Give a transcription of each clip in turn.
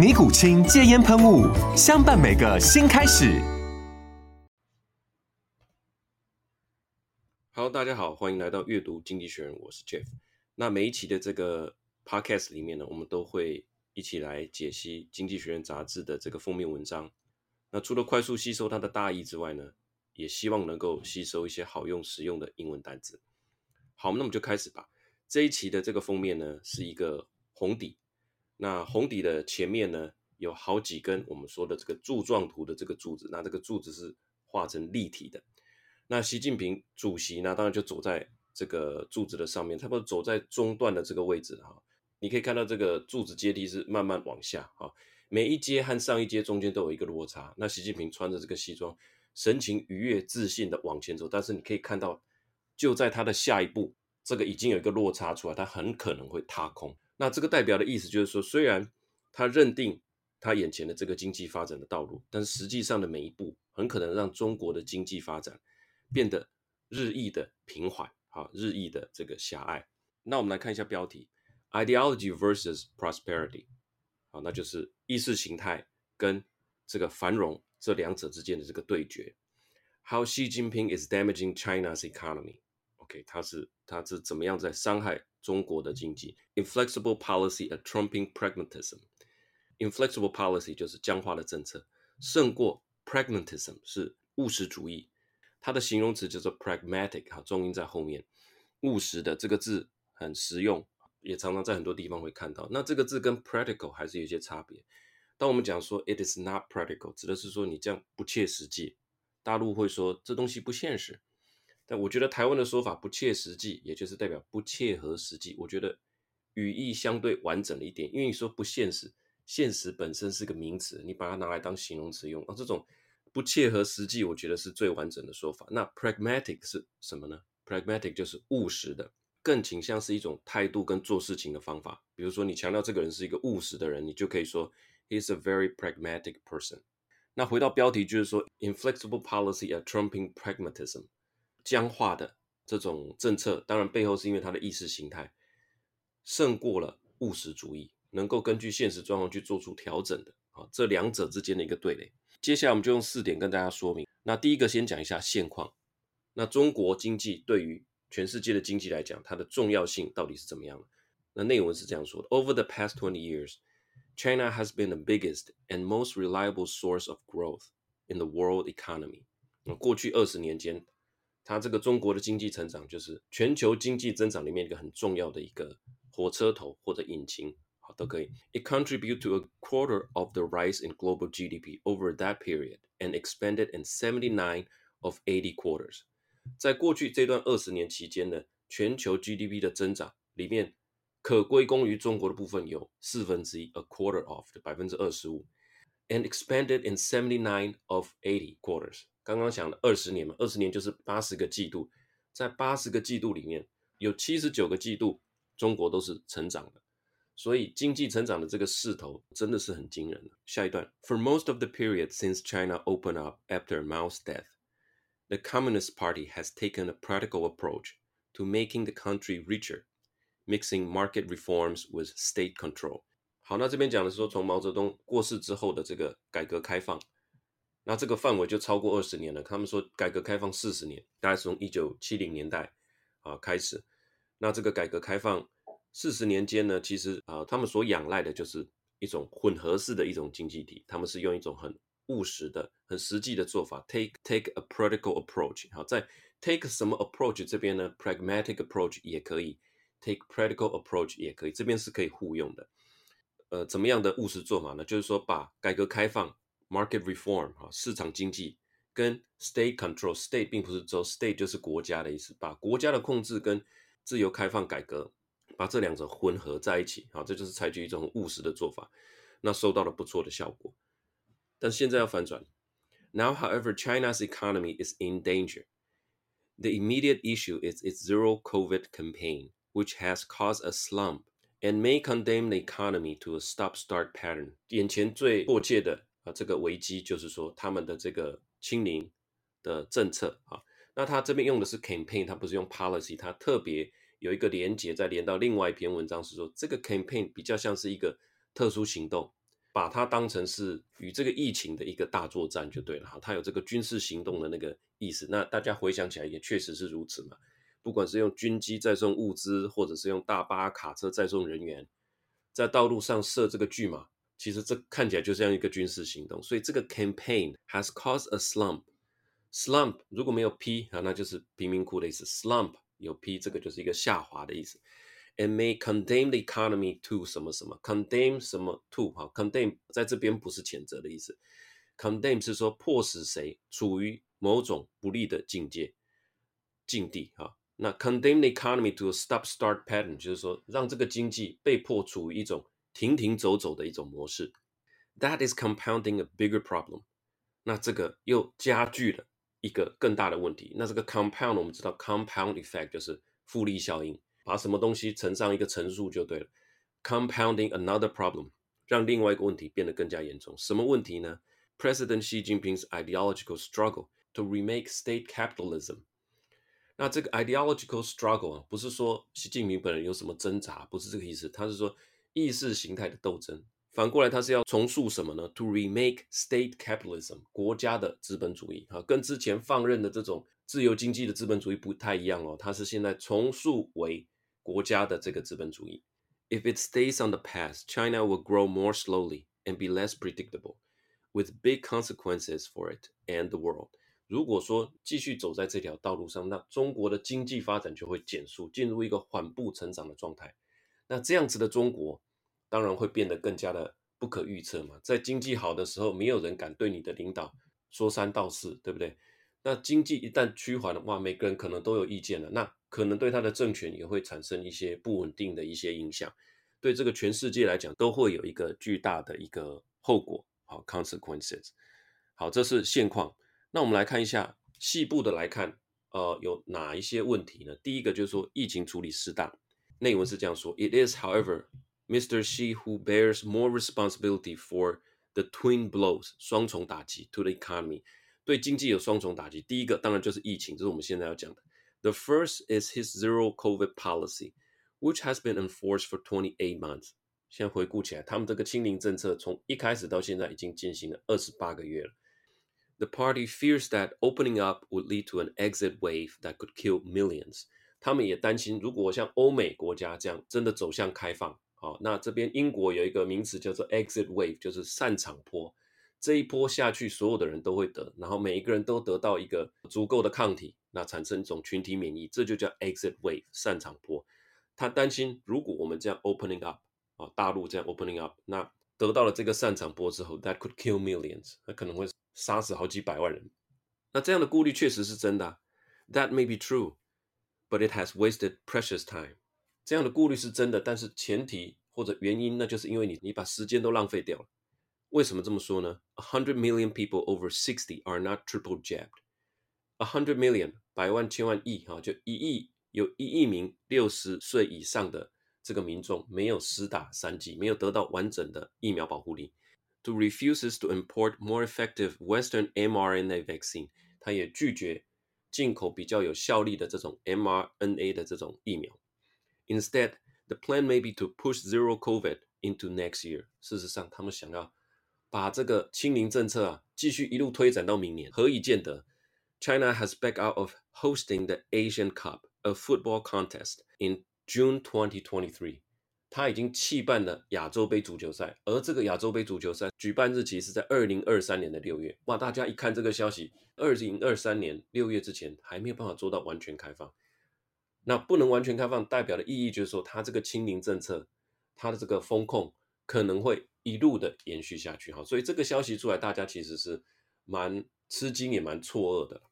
尼古清戒烟喷雾，相伴每个新开始。Hello，大家好，欢迎来到阅读经济学人，我是 Jeff。那每一期的这个 Podcast 里面呢，我们都会一起来解析《经济学人》杂志的这个封面文章。那除了快速吸收它的大意之外呢，也希望能够吸收一些好用实用的英文单词。好，那我们就开始吧。这一期的这个封面呢，是一个红底。那红底的前面呢，有好几根我们说的这个柱状图的这个柱子，那这个柱子是画成立体的。那习近平主席呢，当然就走在这个柱子的上面，差不多走在中段的这个位置哈。你可以看到这个柱子阶梯是慢慢往下哈，每一阶和上一阶中间都有一个落差。那习近平穿着这个西装，神情愉悦、自信的往前走，但是你可以看到，就在他的下一步，这个已经有一个落差出来，他很可能会踏空。那这个代表的意思就是说，虽然他认定他眼前的这个经济发展的道路，但实际上的每一步很可能让中国的经济发展变得日益的平缓，啊，日益的这个狭隘。那我们来看一下标题：Ideology versus Prosperity，好，那就是意识形态跟这个繁荣这两者之间的这个对决。How Xi Jinping is damaging China's economy。OK，他是他是怎么样在伤害中国的经济？Inflexible policy a trumping pragmatism。Inflexible policy 就是僵化的政策，胜过 pragmatism 是务实主义。它的形容词叫做 pragmatic，哈，重音在后面。务实的这个字很实用，也常常在很多地方会看到。那这个字跟 practical 还是有些差别。当我们讲说 it is not practical，指的是说你这样不切实际。大陆会说这东西不现实。但我觉得台湾的说法不切实际，也就是代表不切合实际。我觉得语义相对完整了一点，因为你说不现实，现实本身是个名词，你把它拿来当形容词用啊，这种不切合实际，我觉得是最完整的说法。那 pragmatic 是什么呢？pragmatic 就是务实的，更倾向是一种态度跟做事情的方法。比如说你强调这个人是一个务实的人，你就可以说 he's a very pragmatic person。那回到标题就是说 inflexible policy a trumping pragmatism。僵化的这种政策，当然背后是因为他的意识形态胜过了务实主义，能够根据现实状况去做出调整的啊，这两者之间的一个对垒。接下来我们就用四点跟大家说明。那第一个先讲一下现况。那中国经济对于全世界的经济来讲，它的重要性到底是怎么样的？那内文是这样说的：Over the past twenty years, China has been the biggest and most reliable source of growth in the world economy。那过去二十年间，它这个中国的经济成长就是全球经济增长里面一个很重要的一个火车头或者引擎，好，都可以。It contribute to a quarter of the rise in global GDP over that period and expanded in seventy nine of eighty quarters。在过去这段二十年期间呢，全球 GDP 的增长里面可归功于中国的部分有四分之一，a quarter of 的百分之二十五，and expanded in seventy nine of eighty quarters。刚刚讲了二十年嘛，二十年就是八十个季度，在八十个季度里面有七十九个季度中国都是成长的，所以经济成长的这个势头真的是很惊人。下一段，For most of the period since China opened up after Mao's death, the Communist Party has taken a practical approach to making the country richer, mixing market reforms with state control。好，那这边讲的是说，从毛泽东过世之后的这个改革开放。那这个范围就超过二十年了。他们说改革开放四十年，大概是从一九七零年代啊开始。那这个改革开放四十年间呢，其实啊，他们所仰赖的就是一种混合式的一种经济体。他们是用一种很务实的、很实际的做法，take take a practical approach。好，在 take 什么 approach 这边呢？pragmatic approach 也可以，take practical approach 也可以，这边是可以互用的。呃，怎么样的务实做法呢？就是说把改革开放 market reform 哈，市场经济跟 state control，state 并不是州，state 就是国家的意思，把国家的控制跟自由开放改革，把这两者混合在一起，好，这就是采取一种务实的做法，那收到了不错的效果。但现在要反转。Now, however, China's economy is in danger. The immediate issue is its zero COVID campaign, which has caused a slump and may condemn the economy to a stop-start pattern. 眼前最迫切的 这个危机就是说他们的这个清零的政策啊。那他这边用的是 campaign，他不是用 policy，他特别有一个连接，再连到另外一篇文章是说，这个 campaign 比较像是一个特殊行动。把它当成是与这个疫情的一个大作战就对了哈，它有这个军事行动的那个意思。那大家回想起来也确实是如此嘛，不管是用军机载送物资，或者是用大巴卡车载送人员，在道路上设这个拒马，其实这看起来就像一个军事行动。所以这个 campaign has caused a slump。slump 如果没有 p 啊，那就是贫民窟的意思。slump 有 p，这个就是一个下滑的意思。And may condemn the economy to 什么什么，condemn 什么 to 哈，condemn 在这边不是谴责的意思，condemn 是说迫使谁处于某种不利的境界境地哈。那 condemn the economy to a stop-start pattern 就是说让这个经济被迫处于一种停停走走的一种模式。That is compounding a bigger problem。那这个又加剧了一个更大的问题。那这个 compound 我们知道 compound effect 就是复利效应。把什么东西乘上一个乘数就对了，compounding another problem，让另外一个问题变得更加严重。什么问题呢？President Xi Jinping's ideological struggle to remake state capitalism。那这个 ideological struggle 啊，不是说习近平本人有什么挣扎，不是这个意思。他是说意识形态的斗争。反过来，它是要重塑什么呢？To remake state capitalism，国家的资本主义啊，跟之前放任的这种自由经济的资本主义不太一样哦。它是现在重塑为国家的这个资本主义。If it stays on the path, China will grow more slowly and be less predictable, with big consequences for it and the world. 如果说继续走在这条道路上，那中国的经济发展就会减速，进入一个缓步成长的状态。那这样子的中国，当然会变得更加的不可预测嘛。在经济好的时候，没有人敢对你的领导说三道四，对不对？那经济一旦趋缓的话，每个人可能都有意见了，那可能对他的政权也会产生一些不稳定的一些影响，对这个全世界来讲都会有一个巨大的一个后果，好，consequences。好，这是现况。那我们来看一下细部的来看，呃，有哪一些问题呢？第一个就是说疫情处理适当，内文是这样说：It is, however, Mr. Xi who bears more responsibility for the twin blows，双重打击 to the economy。对经济有双重打击，第一个当然就是疫情，这是我们现在要讲的。The first is his zero COVID policy, which has been enforced for twenty eight months。现在回顾起来，他们这个清零政策从一开始到现在已经进行了二十八个月了。The party fears that opening up would lead to an exit wave that could kill millions。 他们也担心，如果像欧美国家这样真的走向开放，好，那这边英国有一个名词叫做 exit wave，就是散场坡。这一波下去，所有的人都会得，然后每一个人都得到一个足够的抗体，那产生一种群体免疫，这就叫 exit wave 散场坡。他担心，如果我们这样 opening up 啊，大陆这样 opening up，那得到了这个散场波之后，that could kill millions，那可能会杀死好几百万人。那这样的顾虑确实是真的，that may be true true，but it has wasted precious time。这样的顾虑是真的，但是前提或者原因，那就是因为你你把时间都浪费掉了。为什么这么说呢？A hundred million people over sixty are not triple jabbed. A hundred million 百万千万亿哈，就一亿有一亿名六十岁以上的这个民众没有施打三剂，没有得到完整的疫苗保护力。To refuses to import more effective Western mRNA vaccine，他也拒绝 进口比较有效力的这种 mRNA 的这种疫苗。Instead, the plan may be to push zero COVID into next year。事实上，他们想要。把这个清零政策啊，继续一路推展到明年，何以见得？China has backed out of hosting the Asian Cup, a football contest, in June 2023. 他已经弃办了亚洲杯足球赛，而这个亚洲杯足球赛举办日期是在二零二三年的六月。哇，大家一看这个消息，二零二三年六月之前还没有办法做到完全开放。那不能完全开放，代表的意义就是说，他这个清零政策，他的这个风控可能会一路的延续下去。哈，所以这个消息出来，大家其实是蛮吃惊，也蛮错愕的。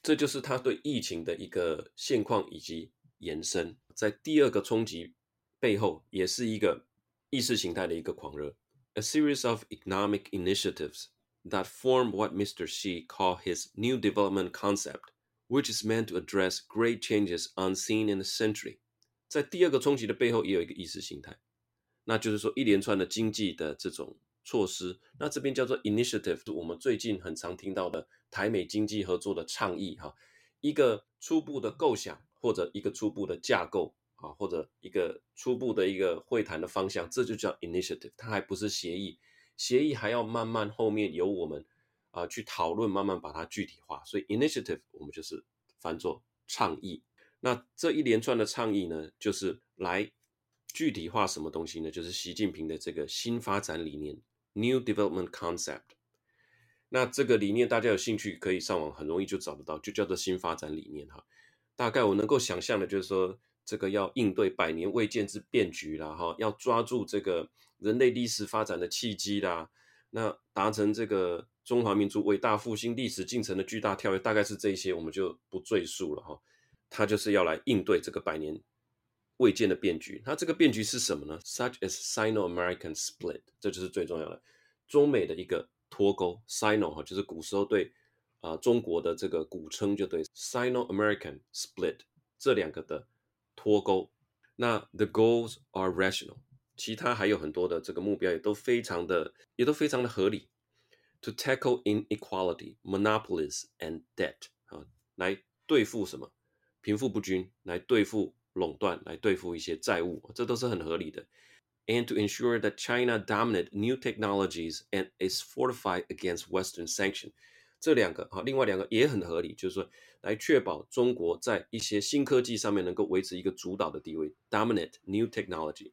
这就是他对疫情的一个现况以及延伸，在第二个冲击。背后也是一个意识形态的一个狂热，a series of economic initiatives that form what Mr. Xi called his new development concept, which is meant to address great changes unseen in a century。在第二个冲击的背后，也有一个意识形态，那就是说一连串的经济的这种措施。那这边叫做 initiative，是我们最近很常听到的台美经济合作的倡议哈，一个初步的构想或者一个初步的架构。啊，或者一个初步的一个会谈的方向，这就叫 initiative，它还不是协议，协议还要慢慢后面由我们啊去讨论，慢慢把它具体化。所以 initiative 我们就是翻作倡议。那这一连串的倡议呢，就是来具体化什么东西呢？就是习近平的这个新发展理念 new development concept。那这个理念大家有兴趣可以上网很容易就找得到，就叫做新发展理念哈。大概我能够想象的就是说。这个要应对百年未见之变局啦，哈，要抓住这个人类历史发展的契机啦，那达成这个中华民族伟大复兴历史进程的巨大跳跃，大概是这些，我们就不赘述了哈。他就是要来应对这个百年未见的变局。那这个变局是什么呢？Such as Sino-American split，这就是最重要的，中美的一个脱钩。Sino 哈，就是古时候对啊、中国的这个古称，就对 Sino-American split 这两个的。脱钩，那 the goals are rational，其他还有很多的这个目标也都非常的，也都非常的合理。To tackle inequality, monopolies and debt，啊，来对付什么？贫富不均，来对付垄断，来对付一些债务，这都是很合理的。And to ensure that China dominate new technologies and is fortified against Western sanction。 这两个啊，另外两个也很合理，就是说来确保中国在一些新科技上面能够维持一个主导的地位，dominate new technology。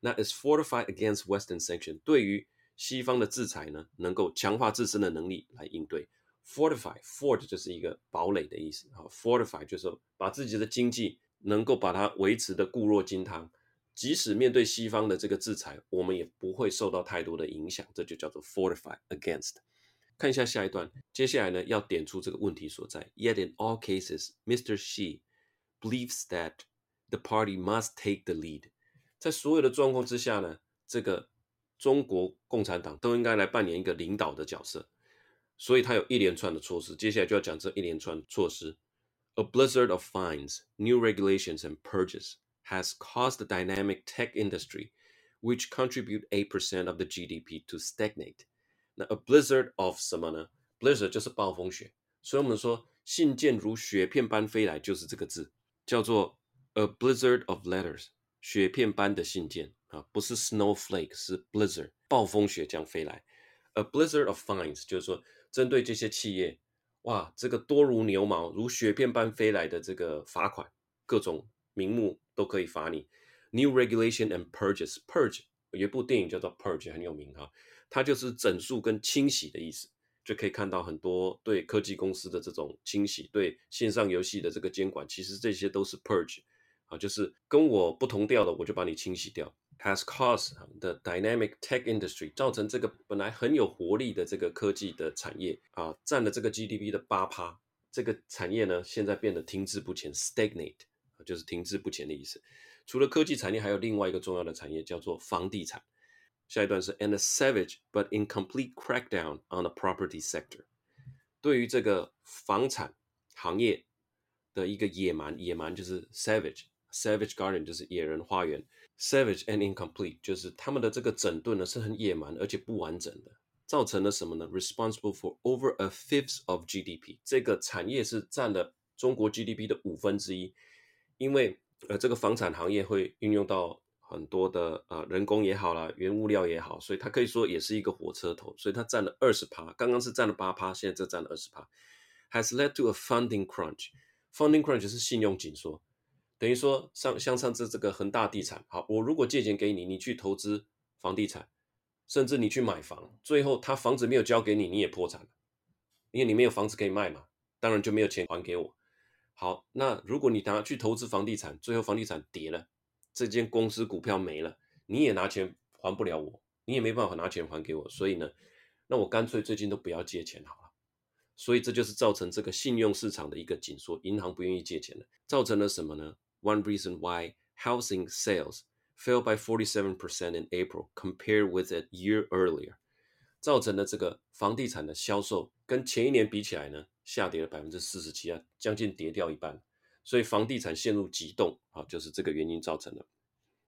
那 is fortified against Western sanction，对于西方的制裁呢，能够强化自身的能力来应对。fortify，fort 就是一个堡垒的意思啊，fortify 就是说把自己的经济能够把它维持的固若金汤，即使面对西方的这个制裁，我们也不会受到太多的影响，这就叫做 fortify against。看一下下一段，接下来呢要点出这个问题所在。Yet in all cases, Mr. Xi believes that the party must take the lead。在所有的状况之下呢，这个中国共产党都应该来扮演一个领导的角色。所以他有一连串的措施，接下来就要讲这一连串措施。A blizzard of fines, new regulations and purges has caused the dynamic tech industry, which contribute eight percent of the GDP, to stagnate. 那 a blizzard of 什么呢？blizzard 就是暴风雪，所以我们说信件如雪片般飞来，就是这个字，叫做 a blizzard of letters，雪片般的信件啊，不是 snowflake，是 blizzard，暴风雪将飞来。a blizzard of fines 就是说针对这些企业，哇，这个多如牛毛，如雪片般飞来的这个罚款，各种名目都可以罚你。New regulation and purges，purge 有一部电影叫做 Purge，很有名哈。它就是整肃跟清洗的意思，就可以看到很多对科技公司的这种清洗，对线上游戏的这个监管，其实这些都是 purge 啊，就是跟我不同调的，我就把你清洗掉。Has caused the dynamic tech industry 造成这个本来很有活力的这个科技的产业啊，占了这个 GDP 的八趴，这个产业呢现在变得停滞不前，stagnate 就是停滞不前的意思。除了科技产业，还有另外一个重要的产业叫做房地产。下一段是 and a savage but incomplete crackdown on the property sector，对于这个房产行业的一个野蛮，野蛮就是 savage，savage garden 就是野人花园，savage and incomplete 就是他们的这个整顿呢是很野蛮而且不完整的，造成了什么呢？Responsible for over a fifth of GDP，这个产业是占了中国 GDP 的五分之一，因为呃这个房产行业会运用到。很多的啊，人工也好啦，原物料也好，所以它可以说也是一个火车头，所以它占了二十趴，刚刚是占了八趴，现在这占了二十趴，has led to a funding crunch。funding crunch 是信用紧缩等于说像像上次这个恒大地产，好，我如果借钱给你，你去投资房地产，甚至你去买房，最后他房子没有交给你，你也破产了，因为你没有房子可以卖嘛，当然就没有钱还给我。好，那如果你拿去投资房地产，最后房地产跌了，这间公司股票没了，你也拿钱还不了我，你也没办法拿钱还给我，所以呢，那我干脆最近都不要借钱好了。所以这就是造成这个信用市场的一个紧缩，银行不愿意借钱了，造成了什么呢？One reason why housing sales fell by 47% in April compared with a year earlier，造成了这个房地产的销售跟前一年比起来呢，下跌了百分之四十七啊，将近跌掉一半。所以房地产陷入急冻啊，就是这个原因造成的。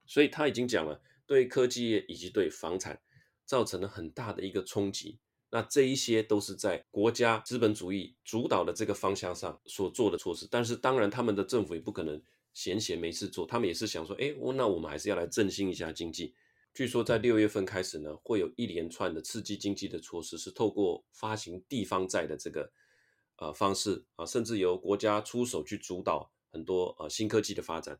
所以他已经讲了，对科技业以及对房产造成了很大的一个冲击。那这一些都是在国家资本主义主导的这个方向上所做的措施，但是当然他们的政府也不可能闲闲没事做，他们也是想说，哎，我那我们还是要来振兴一下经济。据说在六月份开始呢，会有一连串的刺激经济的措施，是透过发行地方债的这个呃方式啊，甚至由国家出手去主导很多呃新科技的发展。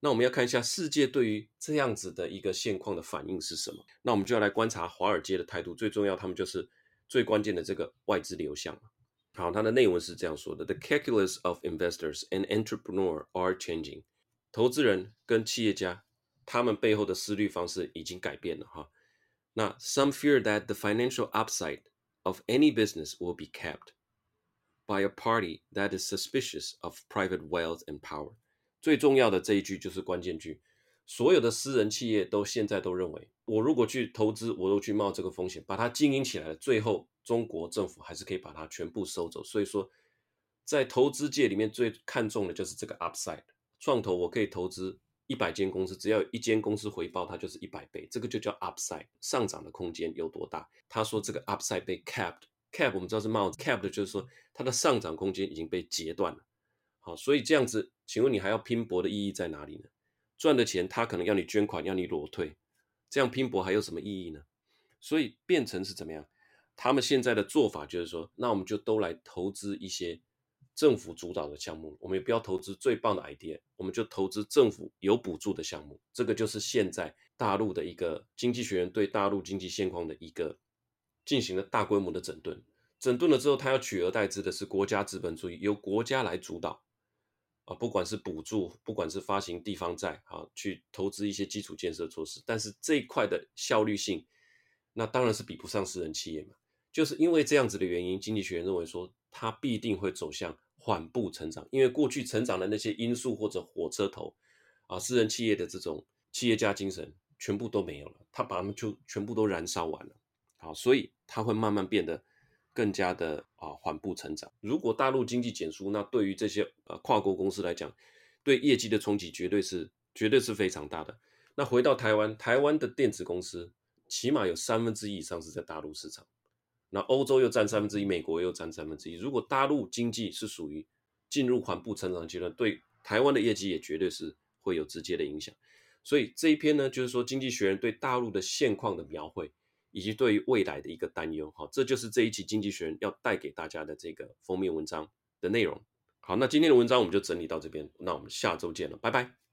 那我们要看一下世界对于这样子的一个现况的反应是什么？那我们就要来观察华尔街的态度，最重要，他们就是。最关键的这个外资流向，好，它的内文是这样说的：The calculus of investors and entrepreneur are changing。投资人跟企业家，他们背后的思虑方式已经改变了哈。那 Some fear that the financial upside of any business will be capped by a party that is suspicious of private wealth and power。最重要的这一句就是关键句。所有的私人企业都现在都认为，我如果去投资，我都去冒这个风险，把它经营起来了，最后中国政府还是可以把它全部收走。所以说，在投资界里面最看重的就是这个 upside 创投，我可以投资一百间公司，只要一间公司回报，它就是一百倍，这个就叫 upside 上涨的空间有多大？他说这个 upside 被 Cap 我们知道是帽子，Cap 的就是说它的上涨空间已经被截断了。好，所以这样子，请问你还要拼搏的意义在哪里呢？赚的钱，他可能要你捐款，要你裸退，这样拼搏还有什么意义呢？所以变成是怎么样？他们现在的做法就是说，那我们就都来投资一些政府主导的项目，我们也不要投资最棒的 idea，我们就投资政府有补助的项目。这个就是现在大陆的一个经济学人对大陆经济现况的一个进行了大规模的整顿。整顿了之后，他要取而代之的是国家资本主义，由国家来主导。啊，不管是补助，不管是发行地方债，啊，去投资一些基础建设措施，但是这一块的效率性，那当然是比不上私人企业嘛。就是因为这样子的原因，经济学认为说，它必定会走向缓步成长，因为过去成长的那些因素或者火车头，啊，私人企业的这种企业家精神全部都没有了，他把它们就全部都燃烧完了，好，所以它会慢慢变得。更加的啊缓步成长。如果大陆经济减速，那对于这些呃跨国公司来讲，对业绩的冲击绝对是绝对是非常大的。那回到台湾，台湾的电子公司起码有三分之一以上是在大陆市场，那欧洲又占三分之一，美国又占三分之一。如果大陆经济是属于进入缓步成长阶段，对台湾的业绩也绝对是会有直接的影响。所以这一篇呢，就是说经济学人对大陆的现况的描绘。以及对于未来的一个担忧，好，这就是这一期《经济学人》要带给大家的这个封面文章的内容。好，那今天的文章我们就整理到这边，那我们下周见了，拜拜。